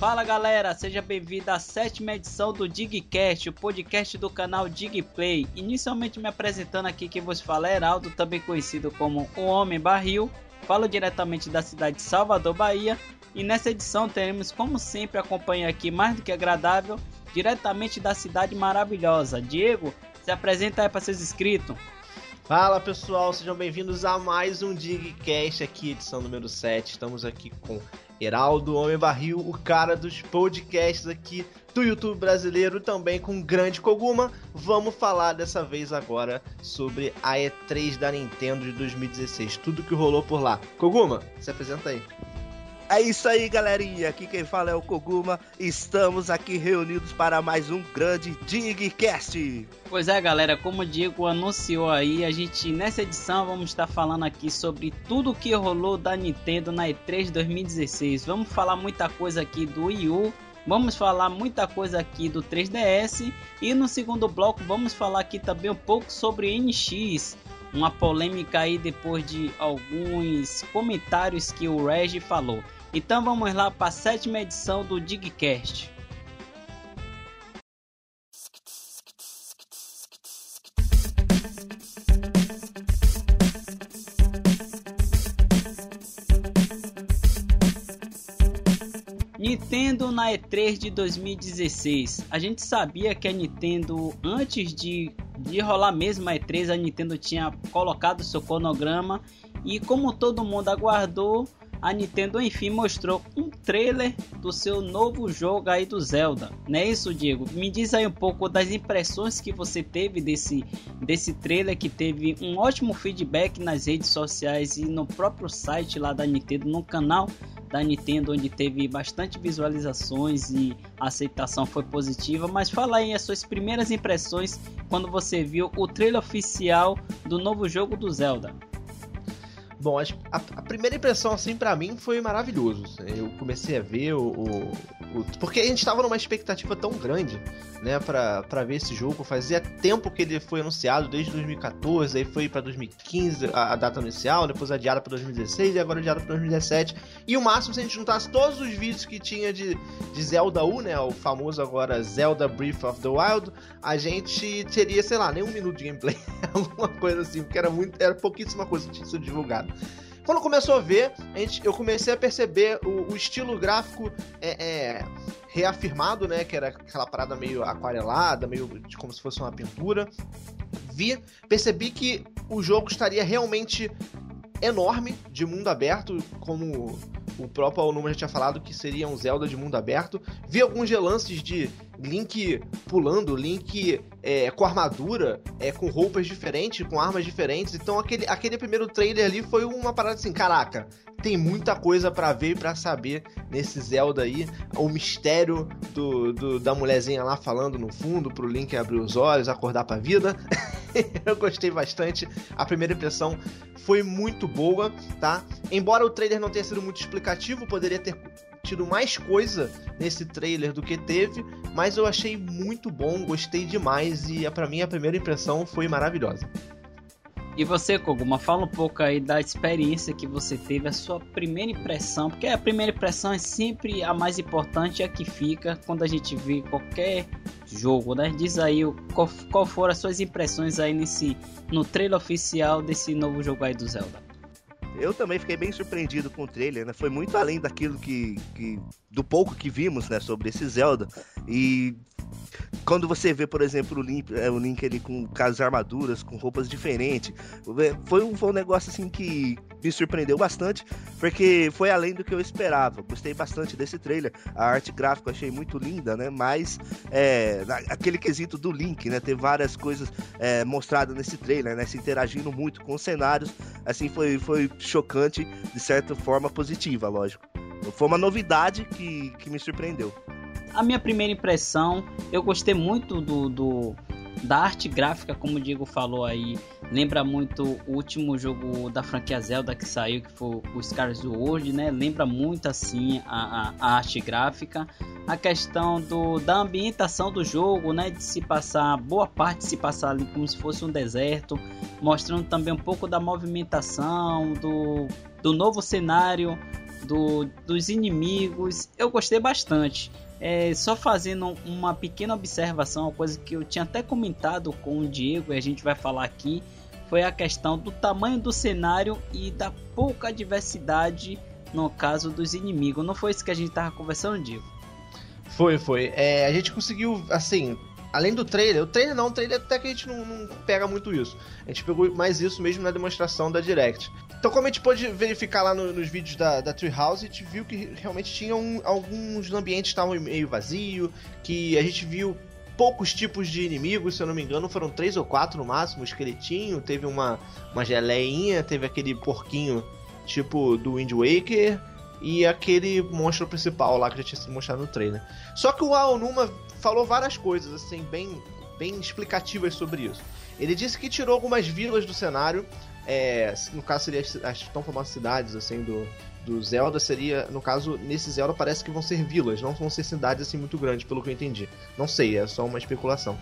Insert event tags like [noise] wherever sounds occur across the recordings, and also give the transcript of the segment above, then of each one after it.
Fala galera, seja bem-vindo à sétima edição do Digcast, o podcast do canal Digplay. Inicialmente me apresentando aqui, quem vos fala é Heraldo, também conhecido como o Homem Barril. Falo diretamente da cidade de Salvador, Bahia. E nessa edição teremos, como sempre, a companhia aqui mais do que agradável, diretamente da cidade maravilhosa. Diego, se apresenta aí para seus inscritos. Fala pessoal, sejam bem-vindos a mais um Digcast aqui, edição número 7. Estamos aqui com Heraldo Homem Barril, o cara dos podcasts aqui do YouTube brasileiro, também com grande Koguma. Vamos falar dessa vez agora sobre a E3 da Nintendo de 2016, tudo que rolou por lá. Koguma, se apresenta aí. É isso aí, galerinha. Aqui quem fala é o Koguma. Estamos aqui reunidos para mais um grande Digcast. Pois é, galera, como o Diego anunciou aí, a gente nessa edição vamos estar falando aqui sobre tudo o que rolou da Nintendo na E3 2016. Vamos falar muita coisa aqui do Wii U, Vamos falar muita coisa aqui do 3DS e no segundo bloco vamos falar aqui também um pouco sobre NX, uma polêmica aí depois de alguns comentários que o Reg falou. Então vamos lá para a sétima edição do Digcast. Nintendo na E3 de 2016. A gente sabia que a Nintendo, antes de, de rolar mesmo a E3, a Nintendo tinha colocado seu cronograma e como todo mundo aguardou, a Nintendo enfim mostrou um trailer do seu novo jogo aí do Zelda. Não é isso, Diego? Me diz aí um pouco das impressões que você teve desse, desse trailer que teve um ótimo feedback nas redes sociais e no próprio site lá da Nintendo, no canal da Nintendo, onde teve bastante visualizações e a aceitação foi positiva. Mas fala aí as suas primeiras impressões quando você viu o trailer oficial do novo jogo do Zelda. Bom, a, a, primeira impressão, assim, para mim foi maravilhoso. Eu comecei a ver o, o, o, Porque a gente tava numa expectativa tão grande, né, pra, pra ver esse jogo. Fazia tempo que ele foi anunciado, desde 2014, aí foi para 2015 a, a, data inicial, depois adiada pra 2016 e agora adiada pra 2017. E o máximo, se a gente juntasse todos os vídeos que tinha de, de Zelda U, né, o famoso agora Zelda Breath of the Wild, a gente teria, sei lá, nem um minuto de gameplay. [laughs] Alguma coisa assim, porque era, muito, era pouquíssima coisa que tinha sido divulgada. Quando começou a ver, a gente, eu comecei a perceber o, o estilo gráfico é, é, reafirmado, né? Que era aquela parada meio aquarelada, meio de, como se fosse uma pintura. Vi, percebi que o jogo estaria realmente enorme, de mundo aberto, como o próprio Alnuma já tinha falado que seria um Zelda de mundo aberto. Vi alguns relances de Link pulando, Link é, com armadura, é, com roupas diferentes, com armas diferentes. Então aquele, aquele primeiro trailer ali foi uma parada assim, caraca, tem muita coisa para ver e pra saber nesse Zelda aí. O mistério do, do, da mulherzinha lá falando no fundo pro Link abrir os olhos, acordar pra vida. [laughs] [laughs] Eu gostei bastante. A primeira impressão foi muito boa, tá? Embora o trailer não tenha sido muito explicativo, poderia ter tido mais coisa nesse trailer do que teve, mas eu achei muito bom, gostei demais e para mim a primeira impressão foi maravilhosa. E você, Koguma, fala um pouco aí da experiência que você teve, a sua primeira impressão, porque a primeira impressão é sempre a mais importante, é a que fica quando a gente vê qualquer jogo, né? Diz aí qual, qual foram as suas impressões aí nesse no trailer oficial desse novo jogo aí do Zelda. Eu também fiquei bem surpreendido com o trailer, né? Foi muito além daquilo que, que do pouco que vimos, né, sobre esse Zelda. E quando você vê, por exemplo, o Link, é, o Link ali com as armaduras, com roupas diferentes, foi um, foi um negócio assim que me surpreendeu bastante, porque foi além do que eu esperava. Gostei bastante desse trailer. A arte gráfica achei muito linda, né? Mas é, aquele quesito do Link, né? Ter várias coisas é, mostradas nesse trailer, né? Se interagindo muito com os cenários, assim foi, foi chocante, de certa forma positiva, lógico. Foi uma novidade que, que me surpreendeu a minha primeira impressão, eu gostei muito do, do da arte gráfica, como o Diego falou aí, lembra muito o último jogo da franquia Zelda que saiu, que foi o Scars World, né? Lembra muito assim a, a, a, arte gráfica. A questão do, da ambientação do jogo, né? De se passar, boa parte se passar ali como se fosse um deserto, mostrando também um pouco da movimentação, do, do novo cenário do, dos inimigos. Eu gostei bastante. É, só fazendo uma pequena observação, uma coisa que eu tinha até comentado com o Diego e a gente vai falar aqui, foi a questão do tamanho do cenário e da pouca diversidade no caso dos inimigos. Não foi isso que a gente tava conversando, Diego? Foi, foi. É, a gente conseguiu, assim, além do trailer, o trailer não, o trailer até que a gente não, não, pega muito isso. A gente pegou mais isso mesmo na demonstração da Direct. Então, como a gente pôde verificar lá no, nos vídeos da, da Treehouse, a gente viu que realmente tinha um, alguns ambientes estavam meio vazio, que a gente viu poucos tipos de inimigos, se eu não me engano, foram três ou quatro no máximo, um esqueletinho, teve uma, uma geleinha, teve aquele porquinho tipo do Wind Waker, e aquele monstro principal lá que já tinha sido mostrado no trailer. Só que o Aonuma falou várias coisas, assim, bem, bem explicativas sobre isso. Ele disse que tirou algumas vilas do cenário, é, no caso seria as, as tão famosas cidades, assim, do, do Zelda, seria, no caso, nesse Zelda parece que vão ser vilas, não vão ser cidades, assim, muito grandes, pelo que eu entendi. Não sei, é só uma especulação.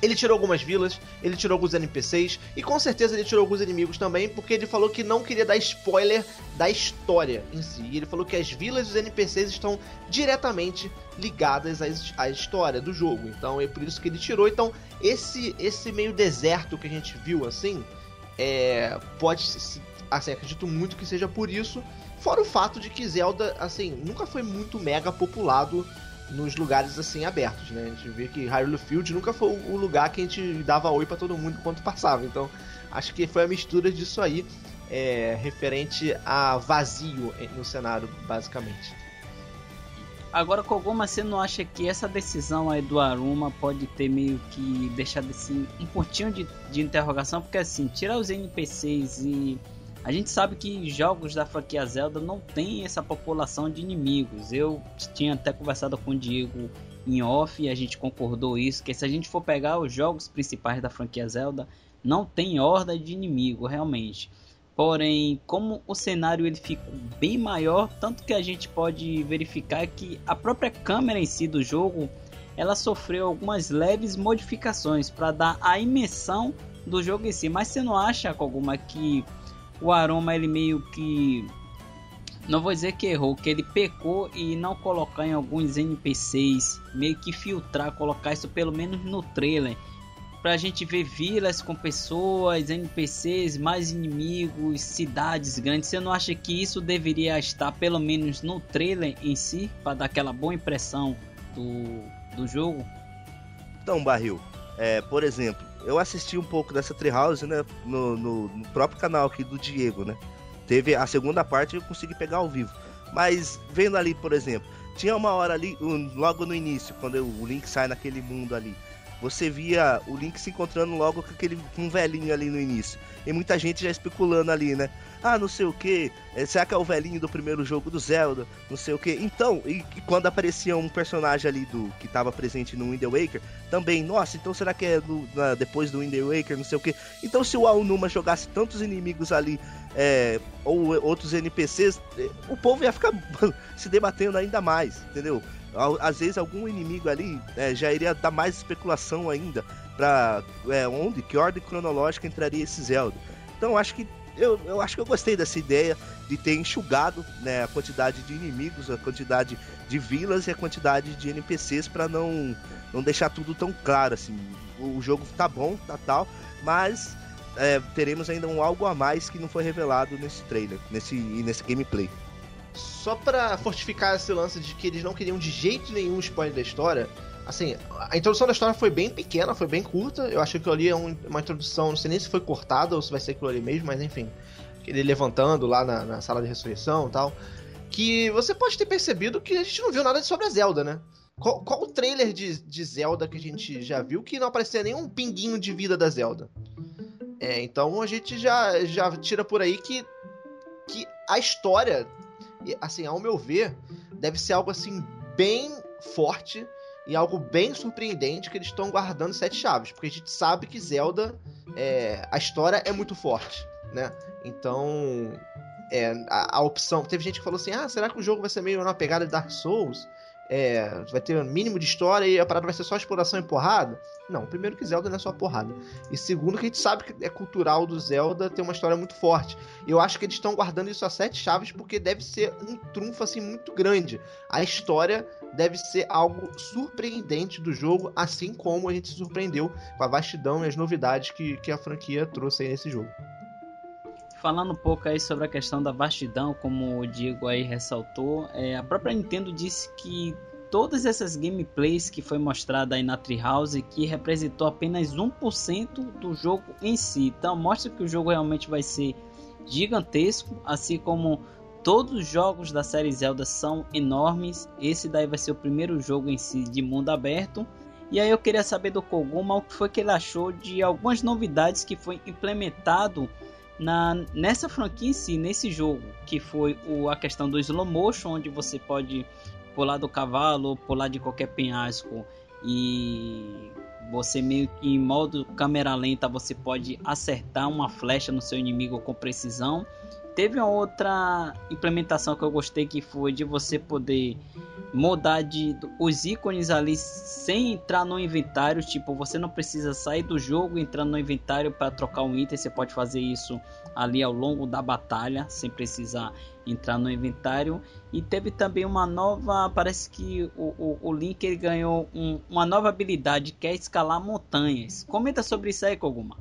Ele tirou algumas vilas, ele tirou alguns NPCs e com certeza ele tirou alguns inimigos também, porque ele falou que não queria dar spoiler da história em si. E ele falou que as vilas e os NPCs estão diretamente ligadas à, história do jogo. Então é por isso que ele tirou. Então, esse esse meio deserto que a gente viu assim, é, pode assim, acredito muito que seja por isso. Fora o fato de que Zelda, assim, nunca foi muito mega populado nos lugares assim abertos, né? A gente vê que Hyrule Field nunca foi o lugar que a gente dava oi para todo mundo enquanto passava. Então, acho que foi a mistura disso aí, é, referente a vazio no cenário, basicamente. Agora, Kogoma, você não acha que essa decisão aí do Aruma pode ter meio que deixado assim um pontinho de, de interrogação? Porque assim, tirar os NPCs e a gente sabe que jogos da franquia Zelda não tem essa população de inimigos. Eu tinha até conversado com o Diego em off e a gente concordou isso, que se a gente for pegar os jogos principais da franquia Zelda, não tem horda de inimigo realmente. Porém, como o cenário ele ficou bem maior, tanto que a gente pode verificar que a própria câmera em si do jogo, ela sofreu algumas leves modificações para dar a imersão do jogo em si. Mas você não acha, Koguma, que o Aroma ele meio que não vou dizer que errou, que ele pecou e não colocar em alguns NPCs, meio que filtrar, colocar isso pelo menos no trailer, pra gente ver vilas com pessoas, NPCs, mais inimigos, cidades grandes. Você não acha que isso deveria estar pelo menos no trailer em si, para dar aquela boa impressão do, do jogo? Então, Barril, é, por exemplo, eu assisti um pouco dessa Treehouse, né? No, no, no, próprio canal aqui do Diego, né? Teve a segunda parte eu consegui pegar ao vivo. Mas vendo ali, por exemplo, tinha uma hora ali, um, logo no início, quando eu, o Link sai naquele mundo ali. Você via o Link se encontrando logo com aquele com um velhinho ali no início. E muita gente já especulando ali, né? ah, não sei o que, é, será que é o velhinho do primeiro jogo do Zelda, não sei o que. Então, e, e, quando aparecia um personagem ali do que estava presente no Wind Waker, também, nossa, então será que é do, na, depois do Wind Waker, não sei o que. Então, se o Aonuma jogasse tantos inimigos ali, é, ou outros NPCs, é, o povo ia ficar [laughs] se debatendo ainda mais, entendeu? Às vezes algum inimigo ali é, já iria dar mais especulação ainda para é, onde, que ordem cronológica entraria esse Zelda. Então acho que eu, eu acho que eu gostei dessa ideia de ter enxugado né, a quantidade de inimigos, a quantidade de vilas e a quantidade de NPCs para não, não deixar tudo tão claro assim. O, jogo tá bom, tá tal, mas é, teremos ainda um algo a mais que não foi revelado nesse trailer, nesse, nesse gameplay. Só para fortificar esse lance de que eles não queriam de jeito nenhum spoiler da história, assim, a introdução da história foi bem pequena, foi bem curta. Eu acho que ali é um, uma introdução, não sei nem se foi cortada ou se vai ser aquilo ali mesmo, mas enfim. Ele levantando lá na, na sala de ressurreição e tal. Que você pode ter percebido que a gente não viu nada sobre a Zelda, né? Qual, qual o trailer de, de Zelda que a gente já viu que não aparecia nenhum pinguinho de vida da Zelda? É, então a gente já, já tira por aí que, que a história, assim, ao meu ver, deve ser algo assim bem forte e algo bem surpreendente que eles estão guardando sete chaves, porque a gente sabe que Zelda, é, a história é muito forte, né? Então, é, a, a, opção. Teve gente que falou assim: ah, será que o jogo vai ser meio na pegada de Dark Souls? É, vai ter um mínimo de história e a parada vai ser só exploração e porrada. Não, primeiro que Zelda não é só porrada. E segundo que a gente sabe que é cultural do Zelda ter uma história muito forte. Eu acho que eles estão guardando isso a sete chaves porque deve ser um trunfo assim muito grande. A história deve ser algo surpreendente do jogo, assim como a gente se surpreendeu com a vastidão e as novidades que, que a franquia trouxe aí nesse jogo. Falando um pouco aí sobre a questão da vastidão, como o Diego aí ressaltou, é, a própria Nintendo disse que todas essas gameplays que foi mostrada aí na Treehouse que representou apenas 1% do jogo em si. Então mostra que o jogo realmente vai ser gigantesco, assim como todos os jogos da série Zelda são enormes. Esse daí vai ser o primeiro jogo em si de mundo aberto. E aí eu queria saber do Koguma o que foi que ele achou de algumas novidades que foi implementado na, nessa franquia em si, nesse jogo, que foi o, a questão do slow motion, onde você pode pular do cavalo, pular de qualquer penhasco e você meio que em modo câmera lenta você pode acertar uma flecha no seu inimigo com precisão. Teve uma outra implementação que eu gostei que foi de você poder mudar de os ícones ali sem entrar no inventário, tipo, você não precisa sair do jogo entrando no inventário para trocar um item, você pode fazer isso ali ao longo da batalha, sem precisar entrar no inventário. E teve também uma nova, parece que o, o, o Link ele ganhou um, uma nova habilidade que é escalar montanhas. Comenta sobre isso aí, Koguma.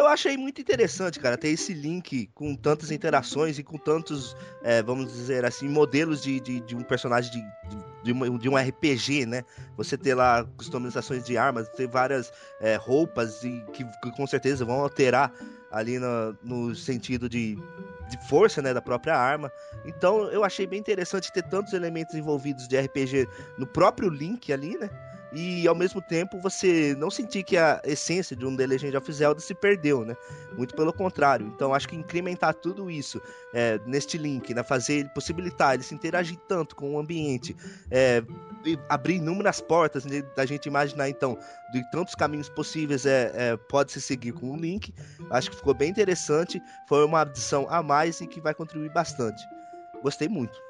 Eu achei muito interessante, cara, ter esse link com tantas interações e com tantos, é, vamos dizer assim, modelos de, de, de um personagem de, de, de, um RPG, né? Você ter lá customizações de armas, ter várias é, roupas e que, que, com certeza vão alterar ali no, no sentido de, de força, né, da própria arma. Então eu achei bem interessante ter tantos elementos envolvidos de RPG no próprio Link ali, né? E ao mesmo tempo você não sentir que a essência de um The Legend of Zelda se perdeu, né? Muito pelo contrário. Então acho que incrementar tudo isso é, neste link, né? fazer possibilitar ele se interagir tanto com o ambiente, é, abrir inúmeras portas né? da gente imaginar então de tantos caminhos possíveis é, é pode se seguir com o link. Acho que ficou bem interessante. Foi uma adição a mais e que vai contribuir bastante. Gostei muito.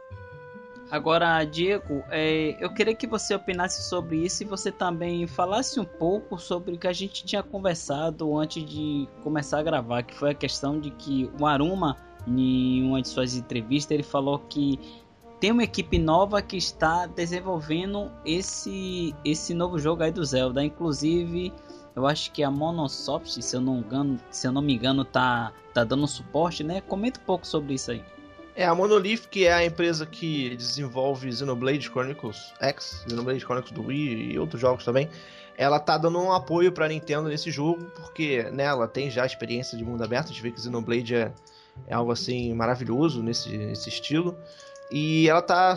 Agora, Diego, é, eu queria que você opinasse sobre isso e você também falasse um pouco sobre o que a gente tinha conversado antes de começar a gravar, que foi a questão de que o Aruma, em uma de suas entrevistas, ele falou que tem uma equipe nova que está desenvolvendo esse, esse novo jogo aí do Zelda. Inclusive, eu acho que a Monosoft, se eu não, engano, se eu não me engano, tá, tá dando suporte, né? Comenta um pouco sobre isso aí. É, a Monolith, que é a empresa que desenvolve Xenoblade Chronicles X, Xenoblade Chronicles do Wii e outros jogos também, ela tá dando um apoio pra Nintendo nesse jogo, porque né, ela tem já experiência de mundo aberto, a gente vê que Xenoblade é, é algo assim maravilhoso nesse, nesse estilo. E ela tá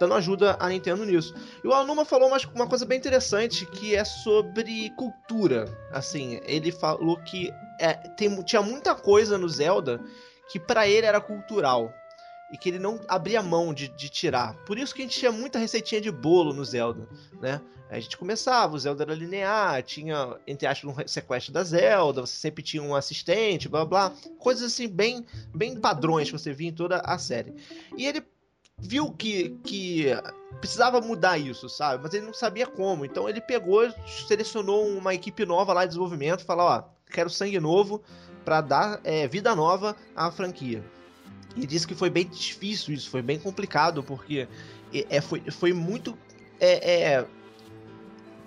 dando ajuda à Nintendo nisso. E o Alnuma falou uma, uma coisa bem interessante que é sobre cultura. Assim, ele falou que é, tem, tinha muita coisa no Zelda que para ele era cultural e que ele não abria mão de, de, tirar. Por isso que a gente tinha muita receitinha de bolo no Zelda, né? A gente começava, o Zelda era linear, tinha, entre aspas, um sequestro da Zelda, você sempre tinha um assistente, blá blá. Coisas assim, bem, bem padrões que você via em toda a série. E ele viu que, que precisava mudar isso, sabe? Mas ele não sabia como. Então ele pegou, selecionou uma equipe nova lá de desenvolvimento falou, ó, quero sangue novo para dar é, vida nova à franquia. E disse que foi bem difícil isso, foi bem complicado, porque é, foi, foi muito. É, é,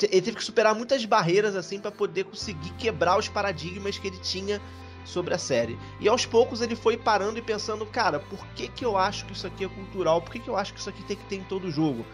ele teve que superar muitas barreiras assim para poder conseguir quebrar os paradigmas que ele tinha sobre a série. E aos poucos ele foi parando e pensando, cara, por que, que eu acho que isso aqui é cultural? Por que, que eu acho que isso aqui tem que ter em todo jogo?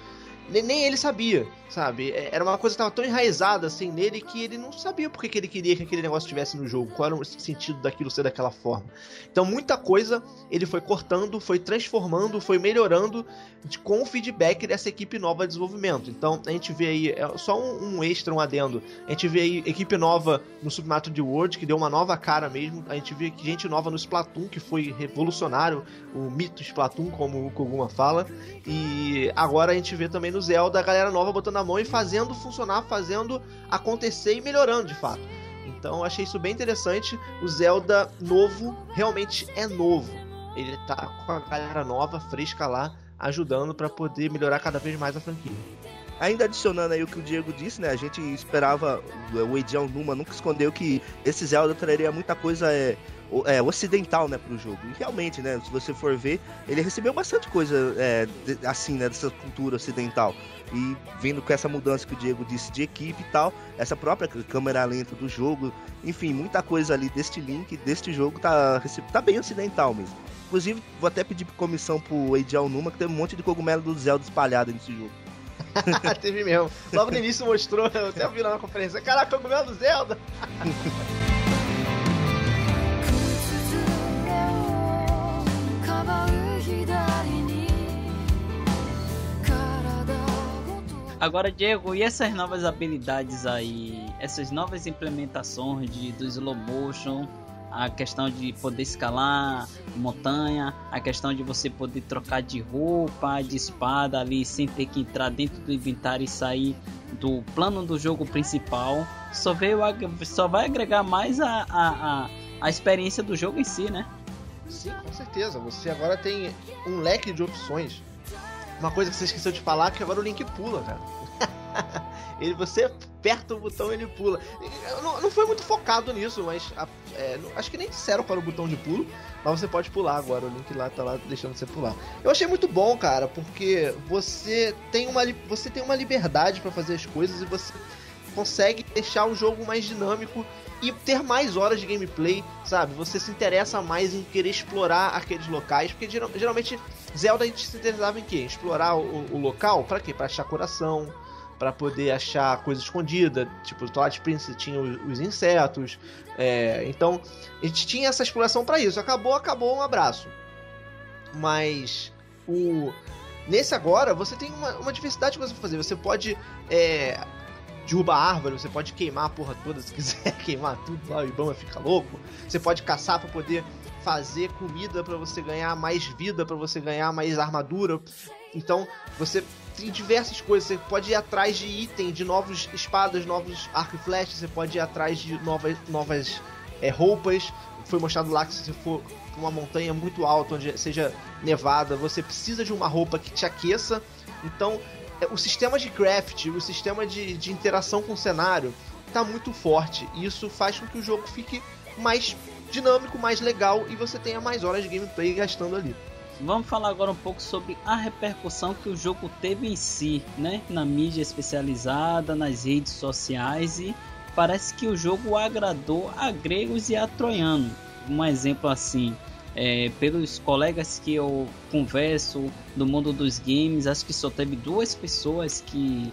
Nem ele sabia, sabe? É, era uma coisa que estava tão enraizada assim nele que ele não sabia porque que ele queria que aquele negócio estivesse no jogo, qual era o sentido daquilo ser daquela forma. Então muita coisa ele foi cortando, foi transformando, foi melhorando de, com o feedback dessa equipe nova de desenvolvimento. Então a gente vê aí, é só um, um extra, um adendo, a gente vê aí equipe nova no Submato de World, que deu uma nova cara mesmo, a gente vê gente nova no Splatoon, que foi revolucionário, o mito Splatoon, como o Koguma fala, e agora a gente vê também no Zelda, a galera nova botando a mão e fazendo funcionar, fazendo acontecer e melhorando de fato. Então achei isso bem interessante. O Zelda novo realmente é novo. Ele tá com a galera nova, fresca lá, ajudando para poder melhorar cada vez mais a franquia. Ainda adicionando aí o que o Diego disse, né? A gente esperava, o Eiji Numa nunca escondeu que esse Zelda traria muita coisa é, é, ocidental, né, pro jogo. E realmente, né, se você for ver, ele recebeu bastante coisa é, assim, né, dessa cultura ocidental. E vindo com essa mudança que o Diego disse de equipe e tal, essa própria câmera lenta do jogo, enfim, muita coisa ali deste link, deste jogo, tá, tá bem ocidental mesmo. Inclusive, vou até pedir comissão pro Eiji Numa, que tem um monte de cogumelo do Zelda espalhado nesse jogo. [laughs] Teve mesmo. Logo no início mostrou, eu até vi lá na conferência. Caraca, cogumelo do Zelda! Agora, Diego, e essas novas habilidades aí, essas novas implementações de, do slow motion, a questão de poder escalar montanha, a questão de você poder trocar de roupa, de espada ali sem ter que entrar dentro do inventário e sair do plano do jogo principal, só veio só vai agregar mais a, a, a, a experiência do jogo em si, né? Sim, com certeza. Você agora tem um leque de opções. Uma coisa que você esqueceu de falar que agora o Link pula, cara. Ele, você aperta o botão ele pula. Não, não foi muito focado nisso, mas é, acho que nem disseram para o botão de pulo, mas você pode pular agora. O link lá tá lá deixando você pular. Eu achei muito bom, cara, porque você tem uma, você tem uma liberdade para fazer as coisas e você consegue deixar o jogo mais dinâmico e ter mais horas de gameplay, sabe? Você se interessa mais em querer explorar aqueles locais, porque geralmente Zelda a gente se interessava em quê? Explorar o, o local, para quê? Para achar coração, para poder achar coisa escondida, tipo o Twilight Princess tinha os, os insetos, é, então a gente tinha essa exploração para isso. Acabou, acabou, um abraço. Mas o nesse agora você tem uma, uma diversidade de coisas pra fazer. Você pode é, derrubar árvore, você pode queimar a porra toda se quiser [laughs] queimar tudo lá, o Ibama fica louco. Você pode caçar para poder fazer comida para você ganhar mais vida, para você ganhar mais armadura. Então, você tem diversas coisas. Você pode ir atrás de item, de novos espadas, novos arco e flecha. Você pode ir atrás de novas, novas é, roupas. Foi mostrado lá que se você for uma montanha muito alta, onde seja nevada, você precisa de uma roupa que te aqueça. Então, é, o sistema de craft, o sistema de, de interação com o cenário está muito forte. E isso faz com que o jogo fique mais dinâmico, mais legal e você tenha mais horas de gameplay gastando ali. Vamos falar agora um pouco sobre a repercussão que o jogo teve em si, né? Na mídia especializada, nas redes sociais e parece que o jogo agradou a gregos e a troianos. Um exemplo assim, é, pelos colegas que eu converso do mundo dos games, acho que só teve duas pessoas que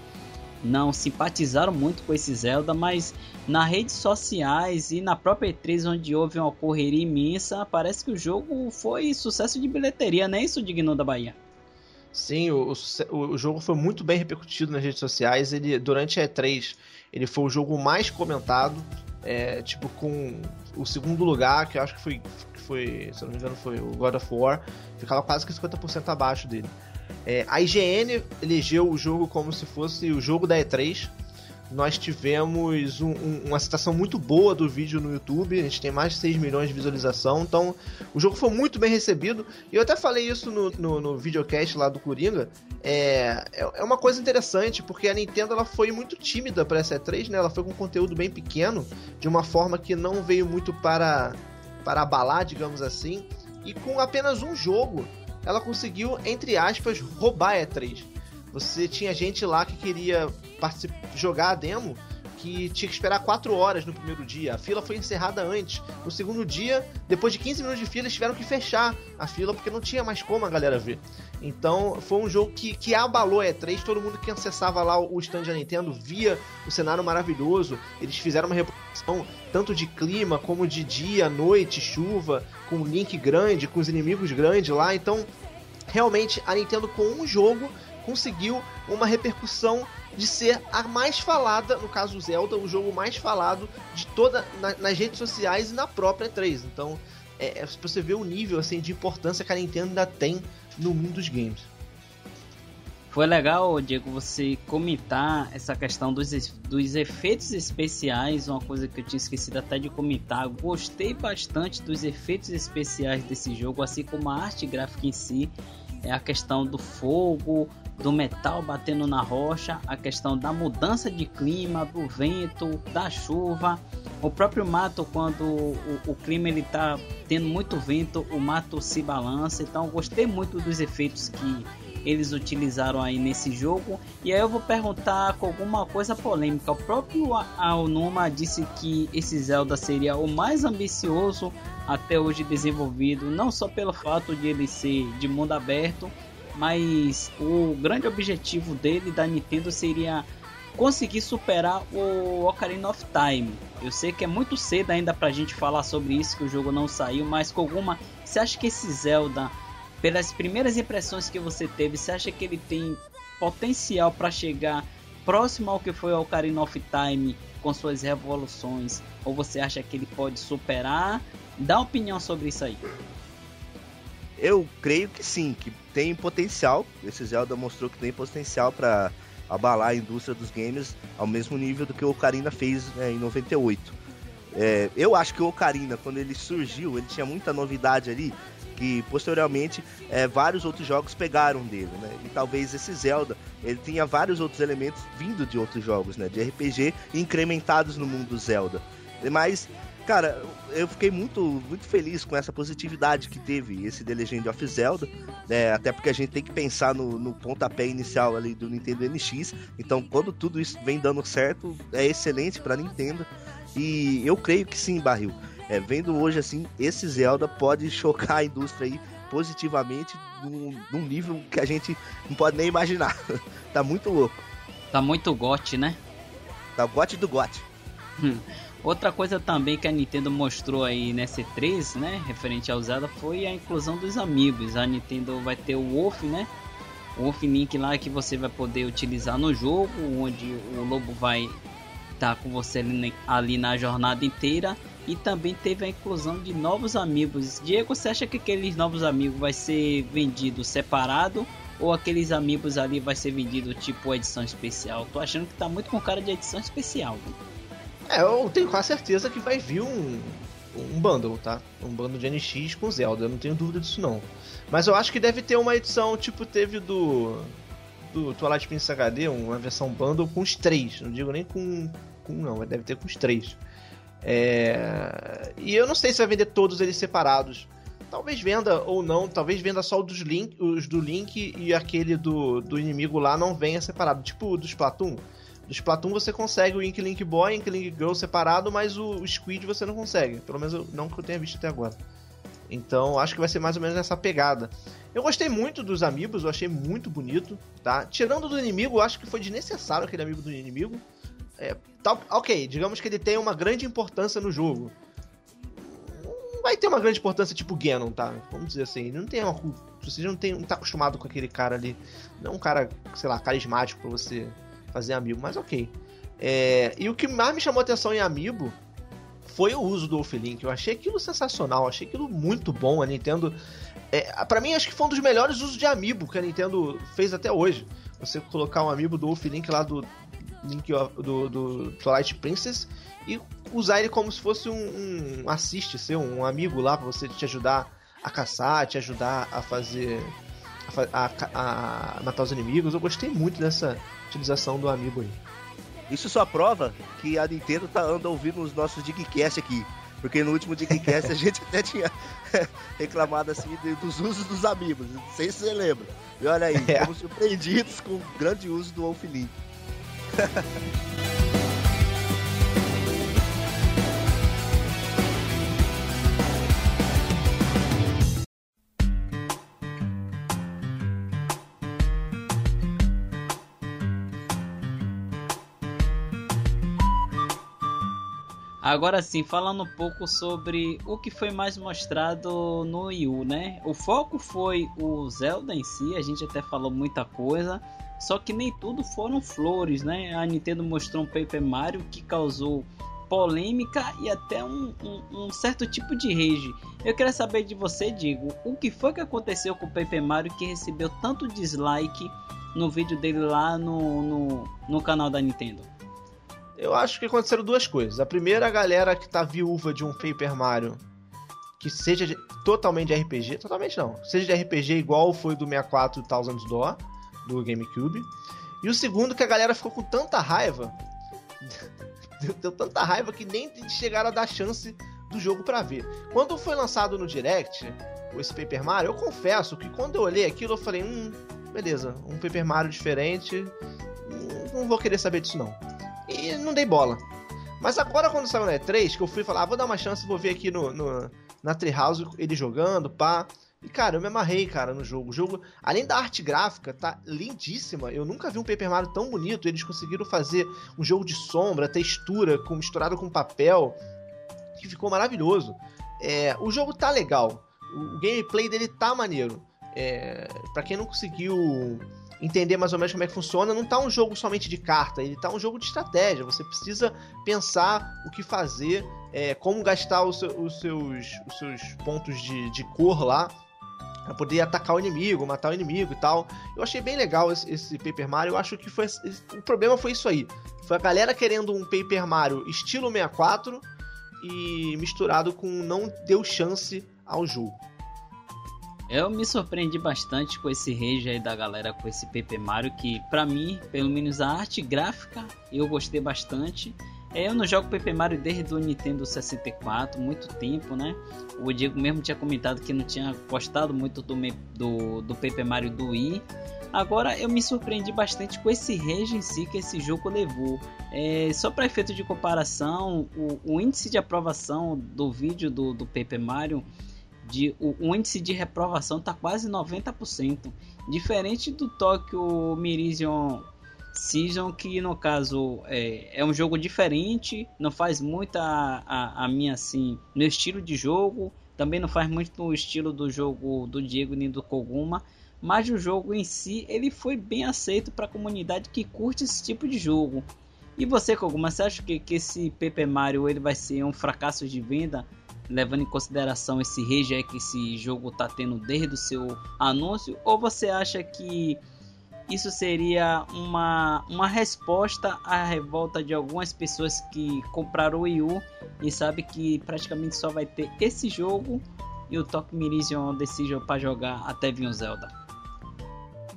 não simpatizaram muito com esse Zelda, mas nas redes sociais e na própria E3, onde houve uma correria imensa, parece que o jogo foi sucesso de bilheteria, não é isso, Digno da Bahia? Sim, o, o, o, jogo foi muito bem repercutido nas redes sociais. Ele, durante a E3, ele foi o jogo mais comentado, é, tipo, com o segundo lugar, que eu acho que foi, foi, se eu não me engano, foi o God of War, ficava quase que 50% abaixo dele. É, a IGN elegeu o jogo como se fosse o jogo da E3. Nós tivemos um, um, uma citação muito boa do vídeo no YouTube, a gente tem mais de 6 milhões de visualização, então o jogo foi muito bem recebido. E eu até falei isso no, no, no videocast lá do Coringa. É, é, é uma coisa interessante, porque a Nintendo ela foi muito tímida para essa E3, né? Ela foi com conteúdo bem pequeno, de uma forma que não veio muito para, para abalar, digamos assim. E com apenas um jogo, ela conseguiu, entre aspas, roubar a E3. Você tinha gente lá que queria jogar a demo que tinha que esperar 4 horas no primeiro dia. A fila foi encerrada antes. No segundo dia, depois de 15 minutos de fila, eles tiveram que fechar a fila porque não tinha mais como a galera ver. Então, foi um jogo que, que abalou a E3. Todo mundo que acessava lá o stand da Nintendo via o cenário maravilhoso. Eles fizeram uma reprodução tanto de clima como de dia, noite, chuva, com um link grande, com os inimigos grandes lá. Então, realmente, a Nintendo com um jogo conseguiu uma repercussão de ser a mais falada, no caso Zelda, o jogo mais falado de toda na, nas redes sociais e na própria 3. Então, é, é pra você ver o nível assim de importância que a Nintendo ainda tem no mundo dos games. Foi legal, Diego, você comentar essa questão dos, dos efeitos especiais, uma coisa que eu tinha esquecido até de comentar. Gostei bastante dos efeitos especiais desse jogo, assim como a arte gráfica em si é a questão do fogo, do metal batendo na rocha, a questão da mudança de clima, do vento, da chuva, o próprio mato quando o, o clima ele tá tendo muito vento, o mato se balança. Então gostei muito dos efeitos que eles utilizaram aí nesse jogo. E aí eu vou perguntar com alguma coisa polêmica. O próprio Aonuma disse que esse Zelda seria o mais ambicioso até hoje desenvolvido, não só pelo fato de ele ser de mundo aberto, mas o grande objetivo dele da Nintendo seria conseguir superar o Ocarina of Time. Eu sei que é muito cedo ainda pra gente falar sobre isso, que o jogo não saiu, mas Koguma, você acha que esse Zelda, pelas primeiras impressões que você teve, você acha que ele tem potencial para chegar próximo ao que foi o Ocarina of Time com suas revoluções? Ou você acha que ele pode superar? Dá opinião sobre isso aí. Eu creio que sim, que tem potencial. Esse Zelda mostrou que tem potencial para abalar a indústria dos games ao mesmo nível do que o Ocarina fez né, em 98. É, eu acho que o Ocarina, quando ele surgiu, ele tinha muita novidade ali que posteriormente é, vários outros jogos pegaram dele, né? E talvez esse Zelda ele tenha vários outros elementos vindo de outros jogos, né? De RPG incrementados no mundo Zelda. Mas Cara, eu fiquei muito, muito feliz com essa positividade que teve esse The Legend of Zelda, né? até porque a gente tem que pensar no, no pontapé inicial ali do Nintendo NX. Então, quando tudo isso vem dando certo, é excelente para Nintendo. E eu creio que sim, Barril. É, vendo hoje assim, esse Zelda pode chocar a indústria aí positivamente num, num nível que a gente não pode nem imaginar. [laughs] tá muito louco. Tá muito gote, né? Tá gote do gote. Hum. Outra coisa também que a Nintendo mostrou aí nessa E3, né, referente ao Zelda, foi a inclusão dos amigos. A Nintendo vai ter o Wolf, né? O Wolf Link lá que você vai poder utilizar no jogo, onde o lobo vai estar tá com você ali, ali na jornada inteira. E também teve a inclusão de novos amigos. Diego, você acha que aqueles novos amigos vai ser vendido separado ou aqueles amigos ali vai ser vendido tipo edição especial? Tô achando que tá muito com cara de edição especial. Viu? É, eu tenho quase certeza que vai vir um, um bundle, tá? Um bundle de NX com Zelda, eu não tenho dúvida disso não. Mas eu acho que deve ter uma edição, tipo, teve do. Do Twilight Princess HD, uma versão bundle com os três. Não digo nem com. com não, mas deve ter com os três. É... E eu não sei se vai vender todos eles separados. Talvez venda ou não, talvez venda só os, Link, os do Link e aquele do, do inimigo lá não venha separado. Tipo o do Splatoon. No Splatoon você consegue o Ink Link Boy Ink Link Girl separado, mas o, o Squid você não consegue. Pelo menos eu, não que eu tenha visto até agora. Então acho que vai ser mais ou menos essa pegada. Eu gostei muito dos amigos, eu achei muito bonito, tá? Tirando do inimigo, eu acho que foi desnecessário aquele amigo do inimigo. É, tá, ok, digamos que ele tem uma grande importância no jogo. Não vai ter uma grande importância tipo Ganon, tá? Vamos dizer assim. Não tem uma. Você não, tem, não tá acostumado com aquele cara ali. Não é um cara, sei lá, carismático pra você fazer amiibo, mas ok. É, e o que mais me chamou atenção em amiibo foi o uso do Wolf-Link. Eu achei aquilo sensacional, achei aquilo muito bom. A Nintendo, é, para mim, acho que foi um dos melhores usos de amiibo que a Nintendo fez até hoje. Você colocar um amiibo do Wolf-Link lá do Link do, do Twilight Princess e usar ele como se fosse um, um assist seu, um amigo lá para você te ajudar a caçar, te ajudar a fazer a, a, a, matar os inimigos. Eu gostei muito dessa utilização do amigo aí. Isso só prova que a Nintendo tá anda ouvindo os nossos Digcast aqui. Porque no último Digcast a [laughs] gente até tinha [laughs] reclamado assim dos usos dos amigos. Não sei se você lembra. E olha aí, [laughs] é. fomos surpreendidos com o grande uso do Wolf Link. ハハハ。Agora sim, falando um pouco sobre o que foi mais mostrado no Wii U, né? O foco foi o Zelda em si, a gente até falou muita coisa, só que nem tudo foram flores, né? A Nintendo mostrou um Paper Mario que causou polêmica e até um, um, um, certo tipo de rage. Eu queria saber de você, Digo, o que foi que aconteceu com o Paper Mario que recebeu tanto dislike no vídeo dele lá no, no, no canal da Nintendo? Eu acho que aconteceram duas coisas. A primeira, a galera que tá viúva de um Paper Mario que seja de, totalmente de RPG, totalmente não, seja de RPG igual foi do 64 Thousand Door, do GameCube. E o segundo que a galera ficou com tanta raiva, [laughs] deu, deu tanta raiva que nem chegaram a dar chance do jogo para ver. Quando foi lançado no Direct, esse Paper Mario, eu confesso que quando eu olhei aquilo eu falei, hum, beleza, um Paper Mario diferente, não vou querer saber disso não. E não dei bola. Mas agora quando saiu na E3, que eu fui falar, ah, vou dar uma chance, vou ver aqui no, no na Treehouse ele jogando, pá. E, cara, eu me amarrei, cara, no jogo. O jogo, além da arte gráfica, tá lindíssima. Eu nunca vi um Paper Mario tão bonito. Eles conseguiram fazer um jogo de sombra, textura, com, misturado com papel, que ficou maravilhoso. É, o jogo tá legal. O, o gameplay dele tá maneiro. É, para quem não conseguiu entender mais ou menos como é que funciona, não tá um jogo somente de carta, ele tá um jogo de estratégia. Você precisa pensar o que fazer, é, como gastar os, os, seus, os seus pontos de, de cor lá para poder atacar o inimigo, matar o inimigo e tal. Eu achei bem legal esse, esse, Paper Mario. Eu acho que foi o problema foi isso aí. Foi a galera querendo um Paper Mario estilo 64 e misturado com não deu chance ao jogo. Eu me surpreendi bastante com esse rage aí da galera com esse Paper Mario que para mim, pelo menos a arte gráfica, eu gostei bastante. É, eu não jogo Paper Mario desde o Nintendo 64, muito tempo, né? O Diego mesmo tinha comentado que não tinha gostado muito do, do, do Mario do Wii. Agora eu me surpreendi bastante com esse rage em si que esse jogo levou. É, só para efeito de comparação, o, o, índice de aprovação do vídeo do, do Mario, de, o, o índice de reprovação tá quase 90%. Diferente do Tokyo Mirision Season, que no caso é, é um jogo diferente, não faz muito a, a, a minha assim, meu estilo de jogo, também não faz muito no estilo do jogo do Diego nem do Koguma, mas o jogo em si ele foi bem aceito para a comunidade que curte esse tipo de jogo. E você, Koguma, você acha que, que esse Paper Mario ele vai ser um fracasso de venda, levando em consideração esse rage que esse jogo está tendo desde o seu anúncio? Ou você acha que isso seria uma, uma resposta à revolta de algumas pessoas que compraram o Wii U e sabe que praticamente só vai ter esse jogo e o Tokyo Mirision Decision para jogar até vir o Zelda.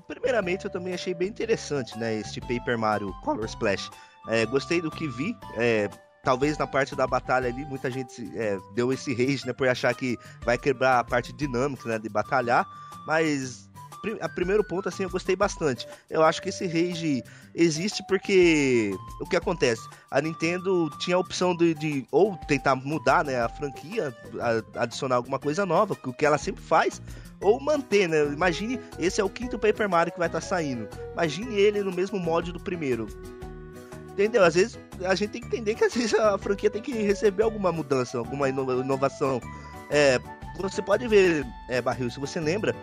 Primeiramente, eu também achei bem interessante, né, este Paper Mario Color Splash. É, gostei do que vi. É, talvez na parte da batalha ali, muita gente é, deu esse rage, né, por achar que vai quebrar a parte dinâmica, né, de batalhar. Mas a primeiro ponto, assim, eu gostei bastante. Eu acho que esse rage existe porque o que acontece? A Nintendo tinha a opção de, de ou tentar mudar né, a franquia, a, adicionar alguma coisa nova, o que ela sempre faz, ou manter, né? Imagine, esse é o quinto Paper Mario que vai estar tá saindo. Imagine ele no mesmo mod do primeiro. Entendeu? Às vezes a gente tem que entender que às vezes a franquia tem que receber alguma mudança, alguma inovação. É, você pode ver, é, Barril, se você lembra,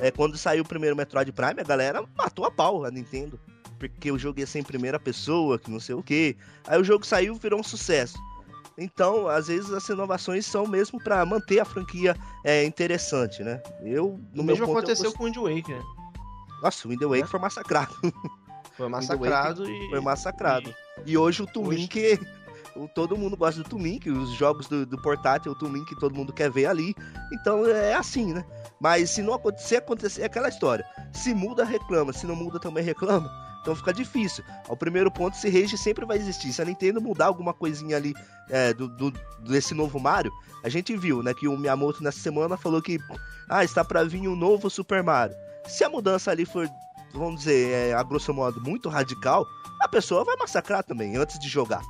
é, quando saiu o primeiro Metroid Prime, a galera matou a pau a Nintendo. Porque o jogo ia ser em primeira pessoa, que não sei o que. Aí o jogo saiu virou um sucesso. Então, às vezes, as inovações são mesmo para manter a franquia é, interessante, né? Eu, no o mesmo ponto, aconteceu com o Wind Waker. Nossa, o Wind Waker é? foi massacrado. [laughs] Foi massacrado e... Foi massacrado. E, e hoje o Toon Link... Todo mundo gosta do Toon Link, os jogos do, do portátil, o Toon Link todo mundo quer ver ali. Então é assim, né? Mas se não acontecer, acontecer é aquela história. Se muda, reclama. Se não muda, também reclama. Então fica difícil. Ao primeiro ponto, esse rage sempre vai existir. Se a Nintendo mudar alguma coisinha ali é, do, do, desse novo Mario, a gente viu, né, que o Miyamoto nessa semana falou que ah, está para vir um novo Super Mario. Se a mudança ali for, vamos dizer, é, a grosso modo, muito radical, a pessoa vai massacrar também antes de jogar.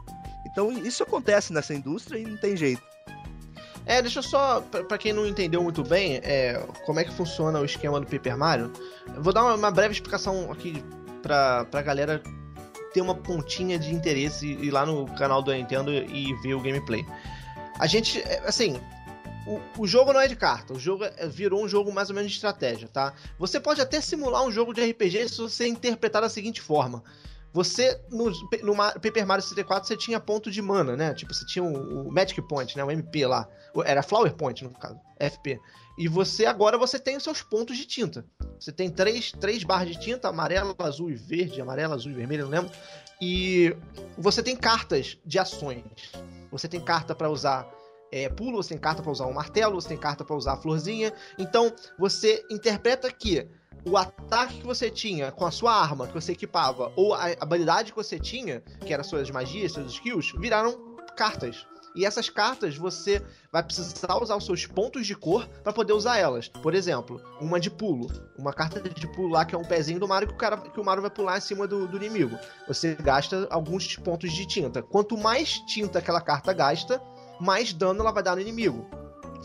Então isso acontece nessa indústria e não tem jeito. É, deixa eu só, para quem não entendeu muito bem é, como é que funciona o esquema do Paper Mario, eu vou dar uma, uma breve explicação aqui pra, pra galera ter uma pontinha de interesse e ir lá no canal do Nintendo e ver o gameplay. A gente, é, assim, o, o, jogo não é de carta, o jogo é, virou um jogo mais ou menos de estratégia, tá? Você pode até simular um jogo de RPG se você interpretar da seguinte forma. Você, no, no Paper Mario 64, você tinha ponto de mana, né? Tipo, você tinha o, o Magic Point, né? O MP lá. Era Flower Point, no caso. FP. E você, agora, você tem os seus pontos de tinta. Você tem três, três barras de tinta, amarelo, azul e verde. Amarelo, azul e vermelho, não lembro. E você tem cartas de ações. Você tem carta para usar é, pulo, você tem carta para usar um martelo, você tem carta para usar a florzinha. Então você interpreta que o ataque que você tinha com a sua arma que você equipava, ou a habilidade que você tinha, que eram suas magias, seus skills, viraram cartas. E essas cartas você vai precisar usar os seus pontos de cor para poder usar elas. Por exemplo, uma de pulo. Uma carta de pulo lá que é um pezinho do Mario que o, cara, que o Mario vai pular em cima do, do inimigo. Você gasta alguns pontos de tinta. Quanto mais tinta aquela carta gasta, mais dano ela vai dar no inimigo.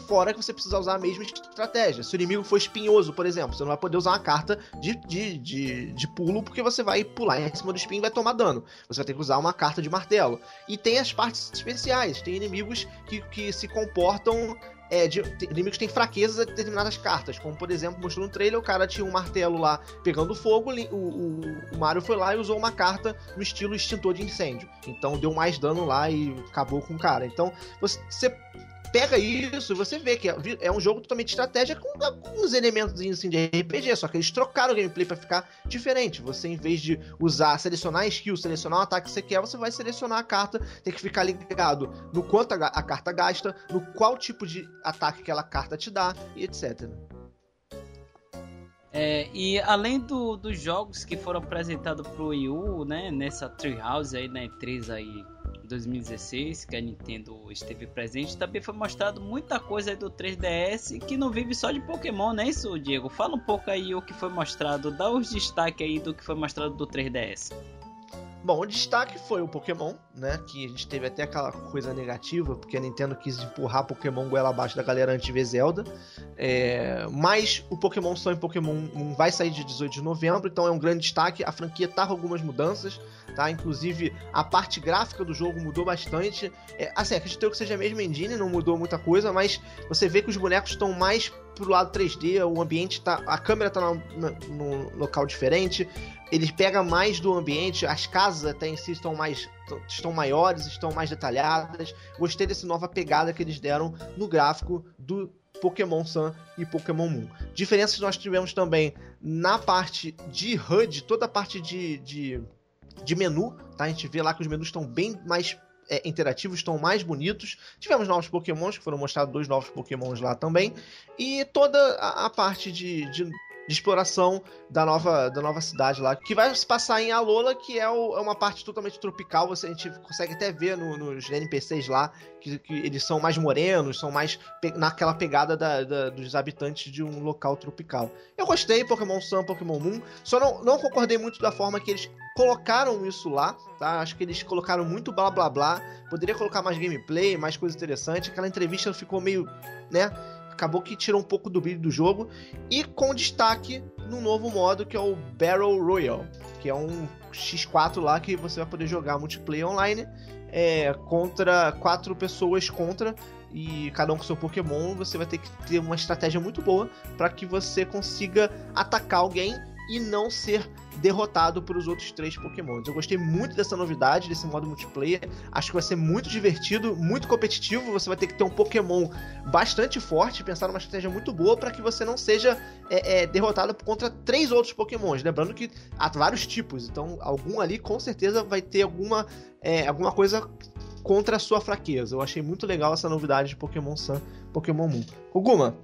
Fora que você precisa usar a mesma estratégia. Se o inimigo for espinhoso, por exemplo, você não vai poder usar uma carta de, de, de, de pulo, porque você vai pular em cima do espinho e vai tomar dano. Você vai ter que usar uma carta de martelo. E tem as partes especiais. Tem inimigos que, que se comportam é, de, inimigos têm fraquezas a determinadas cartas. Como, por exemplo, mostrou no trailer, o cara tinha um martelo lá pegando fogo, o, o, o, Mario foi lá e usou uma carta no estilo extintor de incêndio. Então deu mais dano lá e acabou com o cara. Então você pega isso e você vê que é, é um jogo totalmente de estratégia com alguns elementos assim, de RPG, só que eles trocaram o gameplay para ficar diferente. Você, em vez de usar, selecionar a skill, selecionar o ataque que você quer, você vai selecionar a carta, tem que ficar ligado no quanto a, a carta gasta, no qual tipo de ataque aquela carta te dá e etc. É, e além do, dos jogos que foram apresentados pro Wii U, né, nessa Treehouse aí na E3 aí 2016, que a Nintendo esteve presente, também foi mostrado muita coisa do 3DS que não vive só de Pokémon, não é isso, Diego? Fala um pouco aí o que foi mostrado, dá os destaques aí do que foi mostrado do 3DS. Bom, o destaque foi o Pokémon, né? Que a gente teve até aquela coisa negativa, porque a Nintendo quis empurrar Pokémon goela abaixo da galera antes de ver Zelda. É... Mas o Pokémon Sun e Pokémon vai sair de 18 de novembro, então é um grande destaque. A franquia tá com algumas mudanças, tá? Inclusive a parte gráfica do jogo mudou bastante. É, assim, acredito que seja a mesma engine, não mudou muita coisa, mas você vê que os bonecos estão mais pro lado 3D, o ambiente tá. A câmera tá num local diferente. Ele pega mais do ambiente, as casas até em si estão mais. estão maiores, estão mais detalhadas. Gostei dessa nova pegada que eles deram no gráfico do Pokémon Sun e Pokémon Moon. Diferenças nós tivemos também na parte de HUD, toda a parte de, de, de menu, tá? A gente vê lá que os menus estão bem mais é, interativos estão mais bonitos. Tivemos novos pokémons, que foram mostrados dois novos pokémons lá também. E toda a, a parte de, de, de, exploração da nova, da nova cidade lá, que vai se passar em Alola, que é, o, é uma parte totalmente tropical. Você, a gente consegue até ver no, nos NPCs lá que, que, eles são mais morenos, são mais pe naquela pegada da, da, dos habitantes de um local tropical. Eu gostei, Pokémon Sun, Pokémon Moon, só não, não concordei muito da forma que eles colocaram isso lá, tá? Acho que eles colocaram muito blá blá blá. Poderia colocar mais gameplay, mais coisa interessante. Aquela entrevista ficou meio, né? Acabou que tirou um pouco do brilho do jogo. E com destaque no novo modo que é o Battle Royale, que é um X4 lá que você vai poder jogar multiplayer online é, contra quatro pessoas contra e cada um com seu Pokémon, você vai ter que ter uma estratégia muito boa para que você consiga atacar alguém e não ser derrotado por os outros três Pokémons. Eu gostei muito dessa novidade, desse modo multiplayer. Acho que vai ser muito divertido, muito competitivo. Você vai ter que ter um Pokémon bastante forte, pensar numa estratégia muito boa para que você não seja é, é, derrotado contra três outros Pokémons. Lembrando que há vários tipos, então algum ali com certeza vai ter alguma, é, alguma coisa contra a sua fraqueza. Eu achei muito legal essa novidade de Pokémon Sun, Pokémon Moon. Oguma,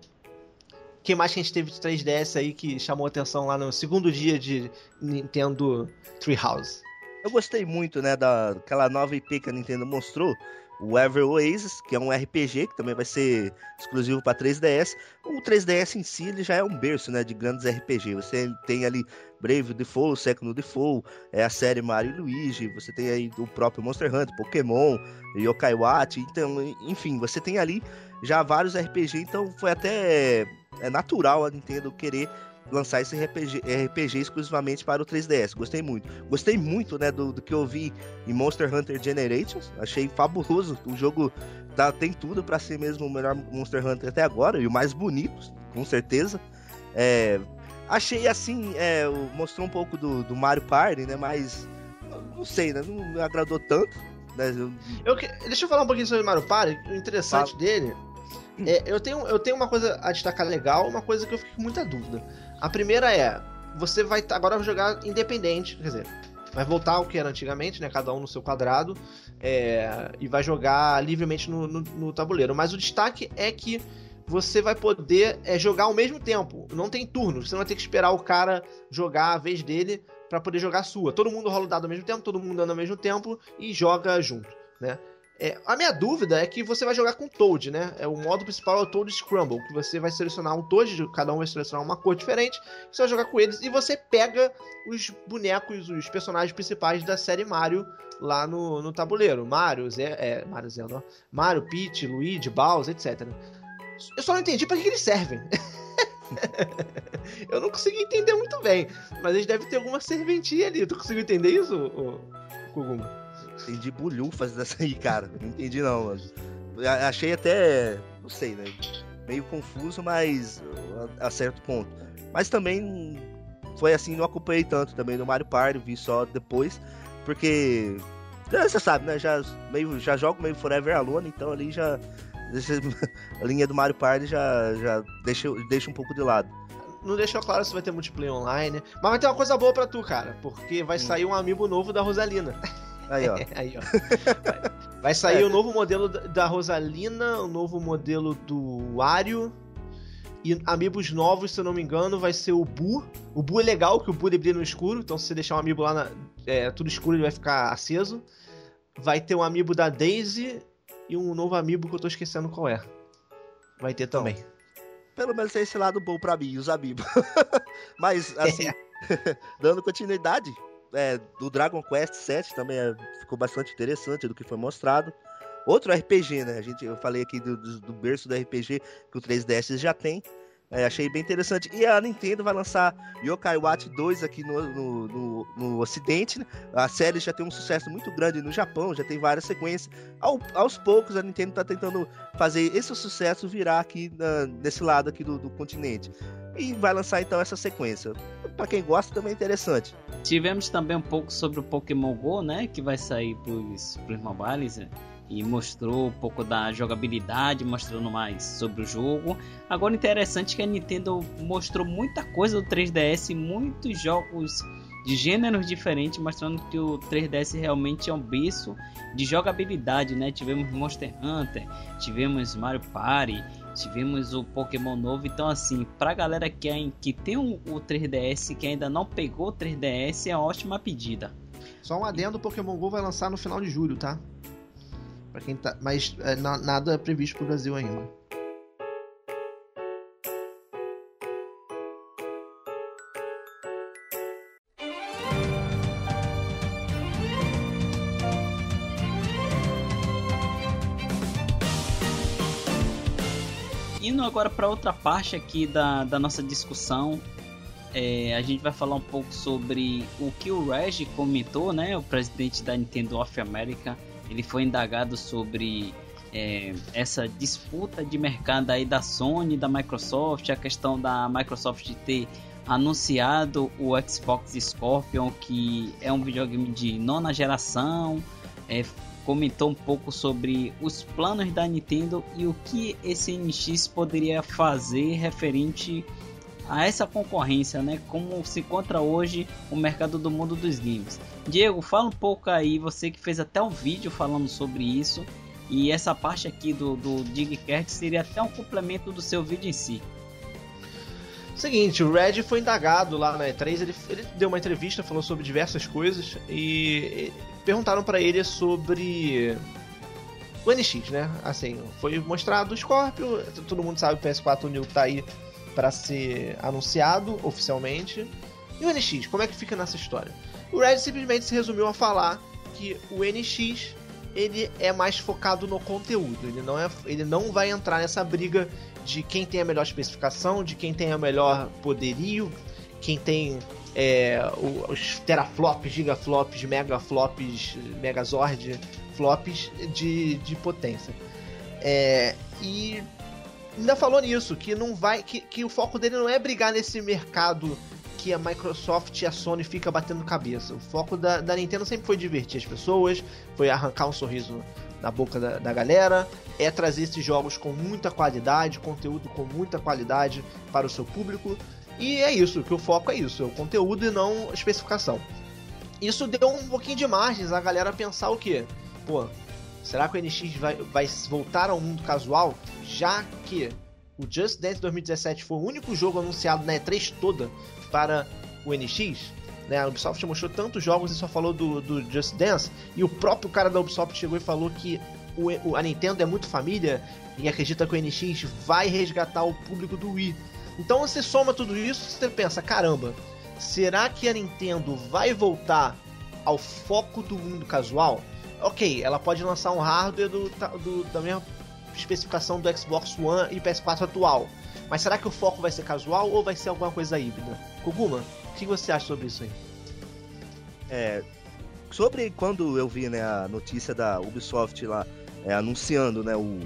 que mais que a gente teve de 3DS aí que chamou atenção lá no segundo dia de Nintendo Treehouse? Eu gostei muito, né, daquela nova IP que a Nintendo mostrou, o Ever Oasis, que é um RPG que também vai ser exclusivo para 3DS. O 3DS em si ele já é um berço, né, de grandes RPG. Você tem ali Brave Default, Second Default, é a série Mario e Luigi, você tem aí o próprio Monster Hunter, Pokémon, Yokai Watch, então, enfim, você tem ali já vários RPG, então foi até é natural a Nintendo querer lançar esse RPG, RPG exclusivamente para o 3DS. Gostei muito. Gostei muito, né, do, do que eu vi em Monster Hunter Generations. Achei fabuloso. O jogo tá, tem tudo para ser mesmo o melhor Monster Hunter até agora e o mais bonito, com certeza. É, achei assim, é, mostrou um pouco do, do Mario Party, né, mas não sei, né, não me agradou tanto. Né, eu... Eu, deixa eu falar um pouquinho sobre o Mario Party. O interessante Fala. dele é, eu, tenho, eu tenho uma coisa a destacar legal, uma coisa que eu fico com muita dúvida. A primeira é, você vai agora jogar independente, quer dizer, vai voltar ao que era antigamente, né? Cada um no seu quadrado. É, e vai jogar livremente no, no, no, tabuleiro. Mas o destaque é que você vai poder é, jogar ao mesmo tempo. Não tem turno. Você não vai ter que esperar o cara jogar a vez dele para poder jogar a sua. Todo mundo rola o dado ao mesmo tempo, todo mundo anda ao mesmo tempo e joga junto, né? É, a minha dúvida é que você vai jogar com Toad, né? É, o modo principal é o Toad Scramble, que você vai selecionar um Toad, cada um vai selecionar uma cor diferente, você vai jogar com eles e você pega os bonecos, os personagens principais da série Mario lá no, no tabuleiro. Mario, Zé, é, Mario Zelda, Mario, Peach, Luigi, Bowser, etc. Eu só não entendi para que, que eles servem. [laughs] eu não consegui entender muito bem, mas eles devem ter alguma serventia ali. Tu conseguiu entender isso, Kuguma? Entendi bulhufas dessa aí, cara. Não entendi não, mano. Achei até, não sei, né? Meio confuso, mas a, certo ponto. Mas também foi assim, não acompanhei tanto também no Mario Party, vi só depois, porque você sabe, né? Já meio já jogo meio Forever Alone, então ali já [laughs] a linha do Mario Party já já deixa deixa um pouco de lado não deixou claro se vai ter multiplayer online. Mas vai ter uma coisa boa para tu, cara. Porque vai hum. sair um amiibo novo da Rosalina. [laughs] Aí, ó. [laughs] Aí, ó. [laughs] Vai, sair é. o novo modelo da Rosalina, o novo modelo do Wario. E amigos novos, se eu não me engano, vai ser o Bu. O Bu é legal, que o Bu ele brilha no escuro. Então, se você deixar um amiibo lá na, é, tudo escuro, ele vai ficar aceso. Vai ter um amiibo da Daisy e um novo amiibo que eu tô esquecendo qual é. Vai ter também. Então, pelo menos tem esse lado bom pra mim, os amigos. [laughs] Mas, assim, é. dando continuidade, é, do Dragon Quest VII também é, ficou bastante interessante do que foi mostrado. Outro RPG, né? A gente, eu falei aqui do, do, do berço do RPG que o 3DS já tem. É, achei bem interessante. E a Nintendo vai lançar Yokai Watch 2 aqui no, no, no, no Ocidente. Né? A série já tem um sucesso muito grande no Japão, já tem várias sequências. Ao, aos poucos a Nintendo está tentando fazer esse sucesso virar aqui na, nesse lado aqui do, do continente. E vai lançar então essa sequência. Para quem gosta também é interessante. Tivemos também um pouco sobre o Pokémon GO, né? Que vai sair pros, pros mobiles. Né? e mostrou um pouco da jogabilidade, mostrando mais sobre o jogo. Agora interessante que a Nintendo mostrou muita coisa do 3DS, muitos jogos de gêneros diferentes, mostrando que o 3DS realmente é um berço de jogabilidade, né? Tivemos Monster Hunter, tivemos Mario Party, tivemos o Pokémon novo. Então, assim, pra galera que, é, que tem o, o 3DS que ainda não pegou o 3DS, é uma ótima pedida. Só um adendo: o Pokémon Go vai lançar no final de julho, tá? Para quem tá, mas é, nada previsto para o Brasil ainda. Agora para outra parte aqui da, da nossa discussão, é, a gente vai falar um pouco sobre o que o Reg comentou, né? O presidente da Nintendo of America ele foi indagado sobre é, essa disputa de mercado aí da Sony, da Microsoft, a questão da Microsoft ter anunciado o Xbox Scorpion, que é um videogame de nona geração, é, comentou um pouco sobre os planos da Nintendo e o que esse NX poderia fazer referente a essa concorrência, né? Como se encontra hoje o mercado do mundo dos games. Diego, fala um pouco aí, você que fez até um vídeo falando sobre isso. E essa parte aqui do, do Digcast seria até um complemento do seu vídeo em si. Seguinte, o Red foi indagado lá na E3, ele, ele deu uma entrevista, falou sobre diversas coisas e perguntaram para ele sobre o NX, né? Assim, foi mostrado o Scorpio, todo mundo sabe que o PS4 New tá aí para ser anunciado oficialmente. E o NX, como é que fica nessa história? O Red simplesmente se resumiu a falar que o NX ele é mais focado no conteúdo. Ele não, é, ele não vai entrar nessa briga de quem tem a melhor especificação, de quem tem a melhor poderio, quem tem é, os teraflops, gigaflops, megaflops, megazord flops de, de potência. É, e ainda falou nisso, que não vai. Que, que o foco dele não é brigar nesse mercado que a Microsoft e a Sony fica batendo cabeça. O foco da, da Nintendo sempre foi divertir as pessoas, foi arrancar um sorriso na boca da, da galera, é trazer esses jogos com muita qualidade, conteúdo com muita qualidade para o seu público. E é isso, que o foco é isso, é o conteúdo e não especificação. isso deu um pouquinho de margens a galera pensar o quê? Pô, será que o NX vai, vai voltar ao mundo casual? Já que o Just Dance 2017 foi o único jogo anunciado na E3 toda para o NX, né? A Ubisoft mostrou tantos jogos e só falou do, do Just Dance, e o próprio cara da Ubisoft chegou e falou que o, a Nintendo é muito família e acredita que o NX vai resgatar o público do Wii. Então você soma tudo isso e você pensa, caramba, será que a Nintendo vai voltar ao foco do mundo casual? Ok, ela pode lançar um hardware do, do, da mesma especificação do Xbox One e PS4 atual. Mas será que o foco vai ser casual ou vai ser alguma coisa híbrida? Kuguma, o que você acha sobre isso aí? É, sobre quando eu vi né, a notícia da Ubisoft lá é, anunciando né, o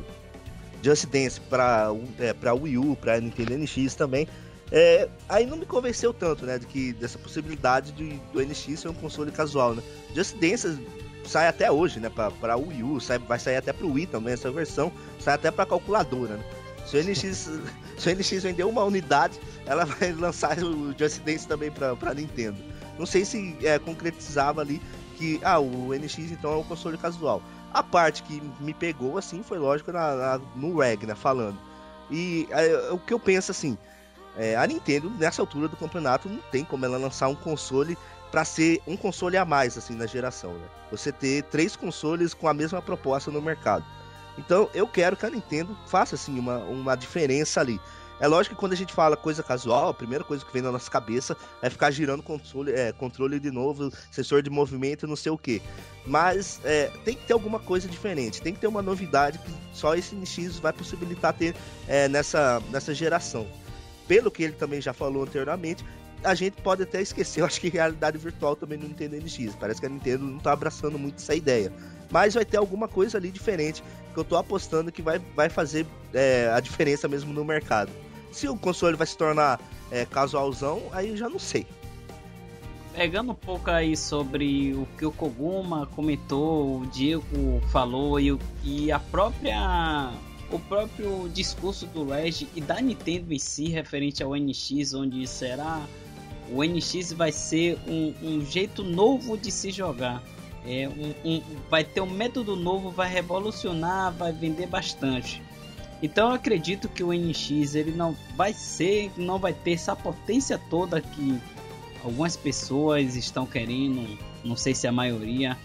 Just Dance para é, para Wii U, para Nintendo NX também, é, aí não me convenceu tanto, né, de que dessa possibilidade de, do NX ser um console casual, né? Just Dance sai até hoje, né, para Wii U, sai, vai sair até para o Wii também essa versão, sai até para calculadora, né? Se o NX, [laughs] se o NX vender uma unidade, ela vai [laughs] lançar o Just Dance também para Nintendo. Não sei se é, concretizava ali que ah, o NX então é um console casual. A parte que me pegou assim foi lógico na, na no reg, né, falando. E o que eu penso assim, é, a Nintendo nessa altura do campeonato não tem como ela lançar um console para ser um console a mais assim na geração, né? Você ter três consoles com a mesma proposta no mercado. Então eu quero que a Nintendo faça assim uma, uma diferença ali. É lógico que quando a gente fala coisa casual, a primeira coisa que vem na nossa cabeça é ficar girando controle, é, controle de novo, sensor de movimento, não sei o que. Mas é, tem que ter alguma coisa diferente, tem que ter uma novidade que só esse NX vai possibilitar ter é, nessa, nessa geração. Pelo que ele também já falou anteriormente, a gente pode até esquecer, eu acho que realidade virtual também no Nintendo NX. Parece que a Nintendo não está abraçando muito essa ideia. Mas vai ter alguma coisa ali diferente que eu tô apostando que vai, vai fazer é, a diferença mesmo no mercado. Se o console vai se tornar é, casualzão, aí eu já não sei. Pegando um pouco aí sobre o que o Koguma comentou, o Diego falou e, e a própria o próprio discurso do Reg e da Nintendo em si referente ao NX, onde será o NX vai ser um, um jeito novo de se jogar. É um, um, vai ter um método novo, vai revolucionar, vai vender bastante. Então eu acredito que o NX ele não vai ser, não vai ter essa potência toda que algumas pessoas estão querendo, não sei se a maioria.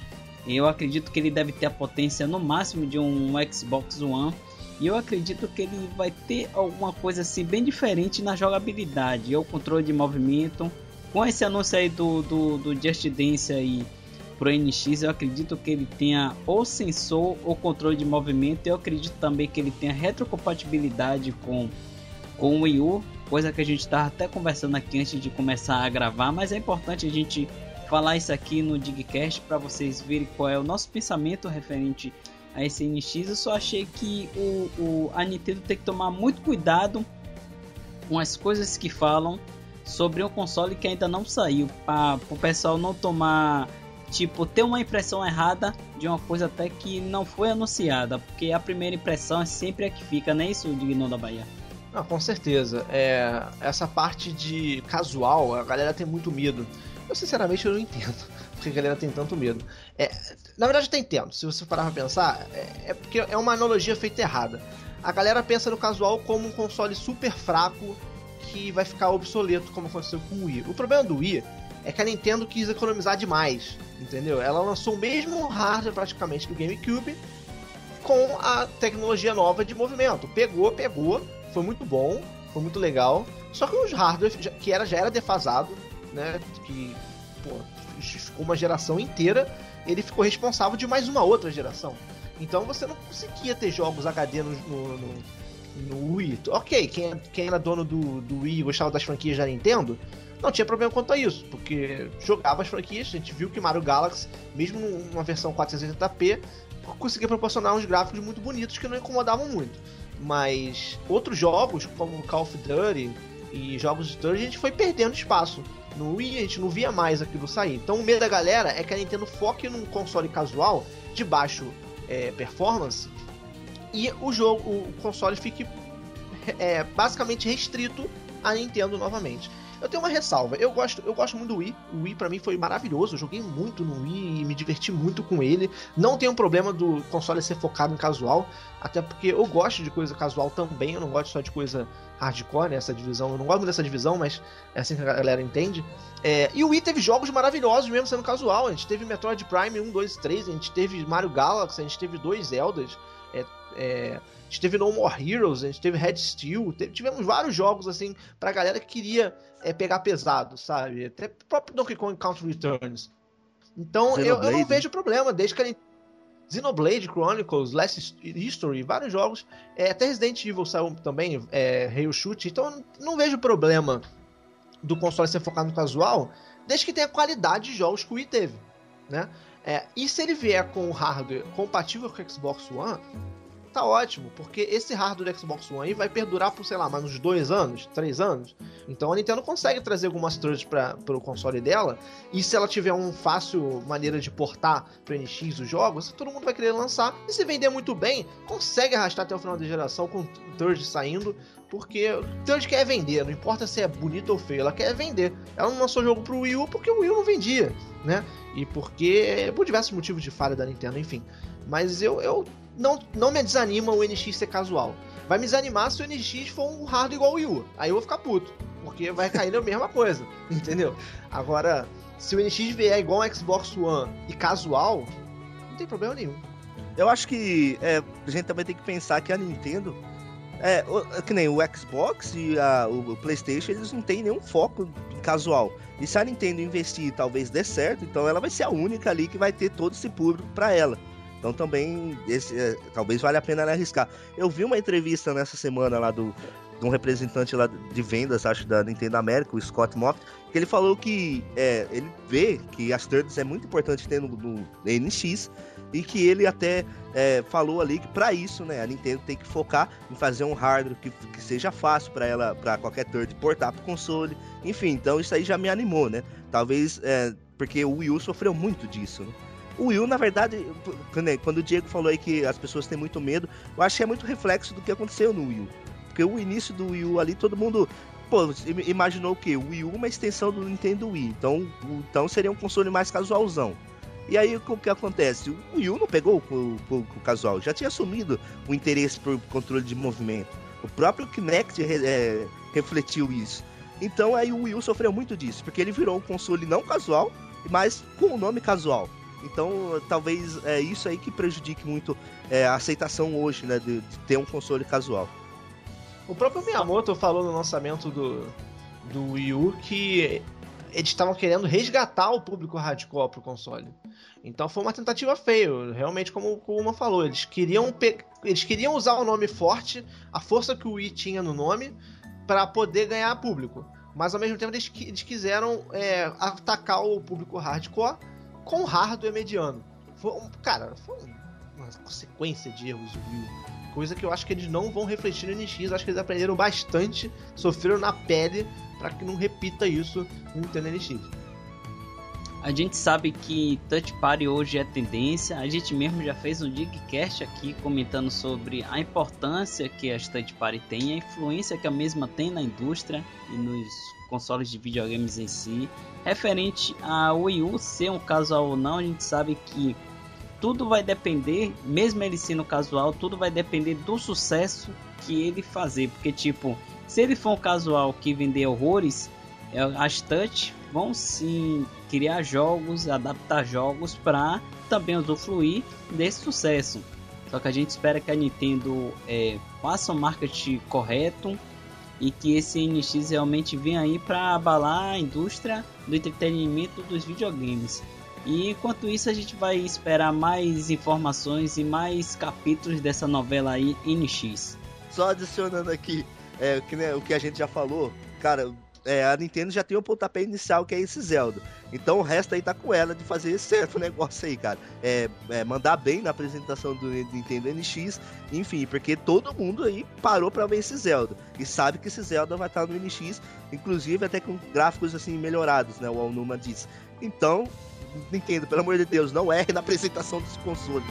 Eu acredito que ele deve ter a potência no máximo de um Xbox One. E eu acredito que ele vai ter alguma coisa assim bem diferente na jogabilidade, ou controle de movimento. Com esse anúncio aí do, do, do Just Dance aí pro NX, eu acredito que ele tenha ou sensor ou controle de movimento. Eu acredito também que ele tenha retrocompatibilidade com, com o Wii U, coisa que a gente estava até conversando aqui antes de começar a gravar, mas é importante a gente falar isso aqui no Digcast para vocês verem qual é o nosso pensamento referente a esse NX. Eu só achei que o, o, a Nintendo tem que tomar muito cuidado com as coisas que falam sobre um console que ainda não saiu, para o pessoal não tomar tipo, ter uma impressão errada de uma coisa até que não foi anunciada, porque a primeira impressão é sempre a que fica, não é isso, Digno da Bahia? Ah, com certeza. É, essa parte de casual, a galera tem muito medo. Eu sinceramente eu não entendo [laughs] porque a galera tem tanto medo. É, na verdade eu entendo, se você parar pra pensar, é, é porque é uma analogia feita errada. A galera pensa no casual como um console super fraco que vai ficar obsoleto, como aconteceu com o Wii. O problema do Wii é que a Nintendo quis economizar demais, entendeu? Ela lançou o mesmo hardware praticamente do GameCube com a tecnologia nova de movimento. Pegou, pegou, foi muito bom, foi muito legal. Só que os hardware que era, já era defasado, né? Que pô, ficou uma geração inteira, ele ficou responsável de mais uma outra geração. Então você não conseguia ter jogos HD no, no, no, no Wii. Ok, quem, quem era dono do, do Wii e gostava das franquias da Nintendo, não tinha problema quanto a isso, porque jogava as franquias, a gente viu que Mario Galaxy, mesmo numa versão 480p, conseguia proporcionar uns gráficos muito bonitos que não incomodavam muito. Mas outros jogos, como Call of Duty e jogos de turno, a gente foi perdendo espaço. No Wii a gente não via mais aquilo sair. Então o medo da galera é que a Nintendo foque num console casual de baixo é, performance e o jogo, o console fique é, basicamente restrito à Nintendo novamente. Eu tenho uma ressalva. Eu gosto, eu gosto muito do Wii. O Wii para mim foi maravilhoso. Eu joguei muito no Wii e me diverti muito com ele. Não tem um problema do console ser focado em casual, até porque eu gosto de coisa casual também. Eu não gosto só de coisa hardcore, né? Essa divisão. Eu não gosto muito dessa divisão, mas é assim que a galera entende. É, e o Wii teve jogos maravilhosos mesmo sendo casual. A gente teve Metroid Prime 1, 2 3, a gente teve Mario Galaxy, a gente teve dois Zeldas. É, é, a gente teve No More Heroes, a gente teve Red Steel, teve, tivemos vários jogos assim pra galera que queria é, pegar pesado, sabe? Até o próprio Donkey Kong Country Returns. Então eu, eu, não vejo problema, desde que a Xenoblade Chronicles, Last History, vários jogos, é, até Resident Evil saiu também, é, Rail Shoot, então não vejo problema do console ser focado no casual, desde que tenha qualidade de jogos que o Wii teve, né? É, e se ele vier com o hardware compatível com o Xbox One, tá ótimo, porque esse hardware do Xbox One aí vai perdurar por, sei lá, mais uns dois anos, três anos. Então a Nintendo consegue trazer algumas thirds para o console dela, e se ela tiver uma fácil maneira de portar para NX os jogos, todo mundo vai querer lançar. E se vender muito bem, consegue arrastar até o final da geração com third saindo, porque third quer vender, não importa se é bonito ou feio, ela quer vender. Ela não lançou jogo pro Wii U porque o Wii U não vendia, né? E porque, por diversos motivos de falha da Nintendo, enfim. Mas eu, eu não, não me desanima o NX ser casual. Vai me desanimar se o NX for um hard igual o Wii U. Aí eu vou ficar puto. Porque vai cair na mesma coisa. [laughs] Entendeu? Agora, se o NX vier igual um Xbox One e casual, não tem problema nenhum. Eu acho que é, a gente também tem que pensar que a Nintendo. É, que nem o Xbox e a, o PlayStation, eles não têm nenhum foco casual. E se a Nintendo investir talvez dê certo, então ela vai ser a única ali que vai ter todo esse público para ela. Então também esse, é, talvez valha a pena arriscar. Eu vi uma entrevista nessa semana lá do de um representante lá de vendas, acho, da Nintendo América, o Scott Moffat, que ele falou que é, ele vê que as thirds é muito importante ter no, no NX e que ele até é, falou ali que para isso, né, a Nintendo tem que focar em fazer um hardware que, que seja fácil para ela, para qualquer third portar pro console. Enfim, então isso aí já me animou, né? Talvez é, porque o Wii U sofreu muito disso, né? O Will, na verdade, quando o Diego falou aí que as pessoas têm muito medo, eu acho que é muito reflexo do que aconteceu no Will. Porque o início do Wii U ali, todo mundo pô, imaginou o quê? O Wii U uma extensão do Nintendo Wii. Então, então seria um console mais casualzão. E aí o que acontece? O Wii U não pegou o, o, o casual, já tinha assumido o interesse por controle de movimento. O próprio Kinect é, refletiu isso. Então aí o Wii U sofreu muito disso, porque ele virou um console não casual, mas com o nome casual. Então, talvez é isso aí que prejudique muito é, a aceitação hoje, né, de, de, ter um console casual. O próprio Miyamoto falou no lançamento do, do Wii U que eles estavam querendo resgatar o público hardcore pro console. Então foi uma tentativa feia, realmente como, como uma falou, eles queriam eles queriam usar o nome forte, a força que o Wii tinha no nome para poder ganhar público. Mas ao mesmo tempo eles, eles quiseram é, atacar o público hardcore com hardware mediano. Foi um, cara, foi uma sequência de erros Wii Coisa que eu acho que eles não vão refletir no NX. Acho que eles aprenderam bastante, sofreram na pele para que não repita isso no Nintendo NX. A gente sabe que Touch Party hoje é tendência. A gente mesmo já fez um Digcast aqui comentando sobre a importância que as Touch Party têm, a influência que a mesma tem na indústria e nos consoles de videogames em si. Referente a Wii U ser um casual ou não, a gente sabe que tudo vai depender, mesmo ele sendo casual, tudo vai depender do sucesso que ele fazer. Porque, tipo, se ele for um casual que vender horrores, é, as touch vão sim criar jogos, adaptar jogos para também usufruir desse sucesso. Só que a gente espera que a Nintendo é, faça o marketing correto e que esse NX realmente venha aí para abalar a indústria do entretenimento dos videogames. E enquanto isso a gente vai esperar mais informações e mais capítulos dessa novela aí NX. Só adicionando aqui é, que, né, o que a gente já falou, cara, é, a Nintendo já tem o pontapé inicial que é esse Zelda. Então o resto aí tá com ela de fazer certo [laughs] negócio aí, cara. É, é, mandar bem na apresentação do Nintendo NX, enfim, porque todo mundo aí parou para ver esse Zelda. E sabe que esse Zelda vai estar no NX, inclusive até com gráficos assim melhorados, né? O Alnuma disse. Então, Nintendo, pelo amor de Deus, não erre na apresentação desse console.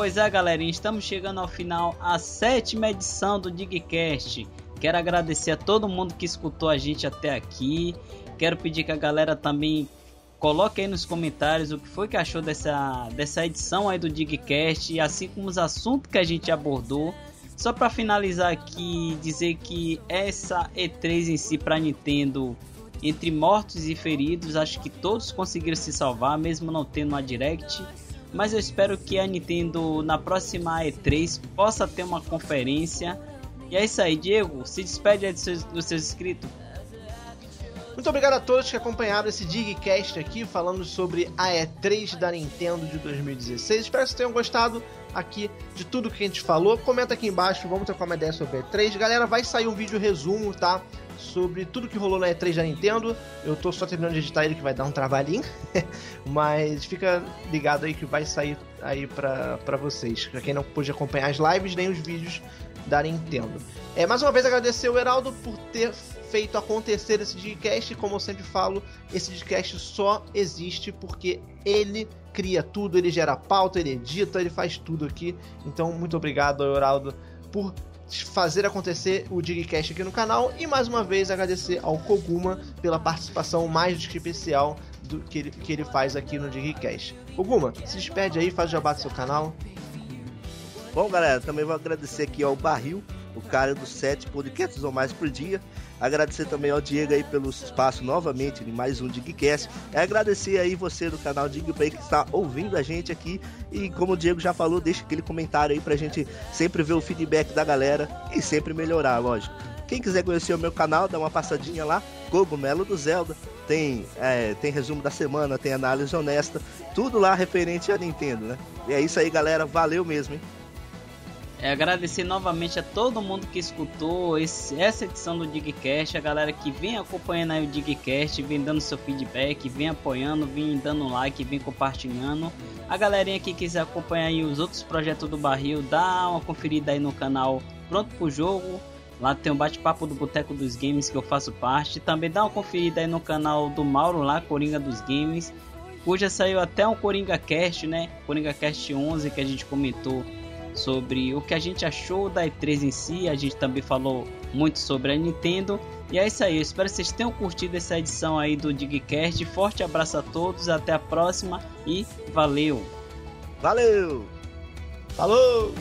Pois é, galerinha, estamos chegando ao final, a sétima edição do Digcast. Quero agradecer a todo mundo que escutou a gente até aqui. Quero pedir que a galera também coloque aí nos comentários o que foi que achou dessa, dessa edição aí do Digcast, assim como os assuntos que a gente abordou. Só para finalizar aqui, dizer que essa E3 em si para Nintendo, entre mortos e feridos, acho que todos conseguiram se salvar, mesmo não tendo uma Direct. Mas eu espero que a Nintendo na próxima E3 possa ter uma conferência. E é isso aí, Diego. Se despede aí dos seus, dos seus inscritos. Muito obrigado a todos que acompanharam esse Digcast aqui, falando sobre a E3 da Nintendo de 2016. Espero que vocês tenham gostado aqui de tudo que a gente falou. Comenta aqui embaixo, vamos trocar uma ideia sobre a E3. Galera, vai sair um vídeo resumo, tá? Sobre tudo que rolou na E3 da Nintendo. Eu tô só terminando de editar ele, que vai dar um trabalhinho. [laughs] Mas fica ligado aí que vai sair aí pra vocês. Pra quem não pôde acompanhar as lives nem os vídeos da Nintendo. É, mais uma vez agradecer o Heraldo por ter feito acontecer esse Digcast. Como eu sempre falo, esse Digcast só existe porque ele cria tudo, ele gera pauta, ele edita, ele faz tudo aqui. Então, muito obrigado, Heraldo, por fazer acontecer o Digcast aqui no canal. E mais uma vez agradecer ao Koguma pela participação mais do que especial do que ele, que ele faz aqui no Digcast. Koguma, se despede aí, faz o jabá do seu canal. Bom, galera, também vou agradecer aqui ao Barril, o cara dos sete podcasts ou mais por dia. Agradecer também ao Diego aí pelo espaço novamente em mais um Digcast. É agradecer aí você do canal Digplay que está ouvindo a gente aqui. E como o Diego já falou, deixa aquele comentário aí pra gente sempre ver o feedback da galera e sempre melhorar, lógico. Quem quiser conhecer o meu canal, dá uma passadinha lá, Cogumelo do Zelda. Tem, é, tem resumo da semana, tem análise honesta, tudo lá referente a Nintendo, né? E é isso aí, galera. Valeu mesmo, hein? É, agradecer novamente a todo mundo que escutou esse, essa edição do Digcast, a galera que vem acompanhando aí o Digcast, vem dando seu feedback, vem apoiando, vem dando like, vem compartilhando. A galerinha que quiser acompanhar aí os outros projetos do Barril, dá uma conferida aí no canal Pronto pro Jogo. Lá tem o um bate-papo do Boteco dos Games que eu faço parte. Também dá uma conferida aí no canal do Mauro lá, Coringa dos Games. Hoje saiu até um Coringa Cast, né? Coringa Cast 11 que a gente comentou sobre o que a gente achou da E3 em si. A gente também falou muito sobre a Nintendo. E é isso aí, eu espero que vocês tenham curtido essa edição aí do Digcast. Forte abraço a todos, até a próxima e valeu! Valeu! Falou!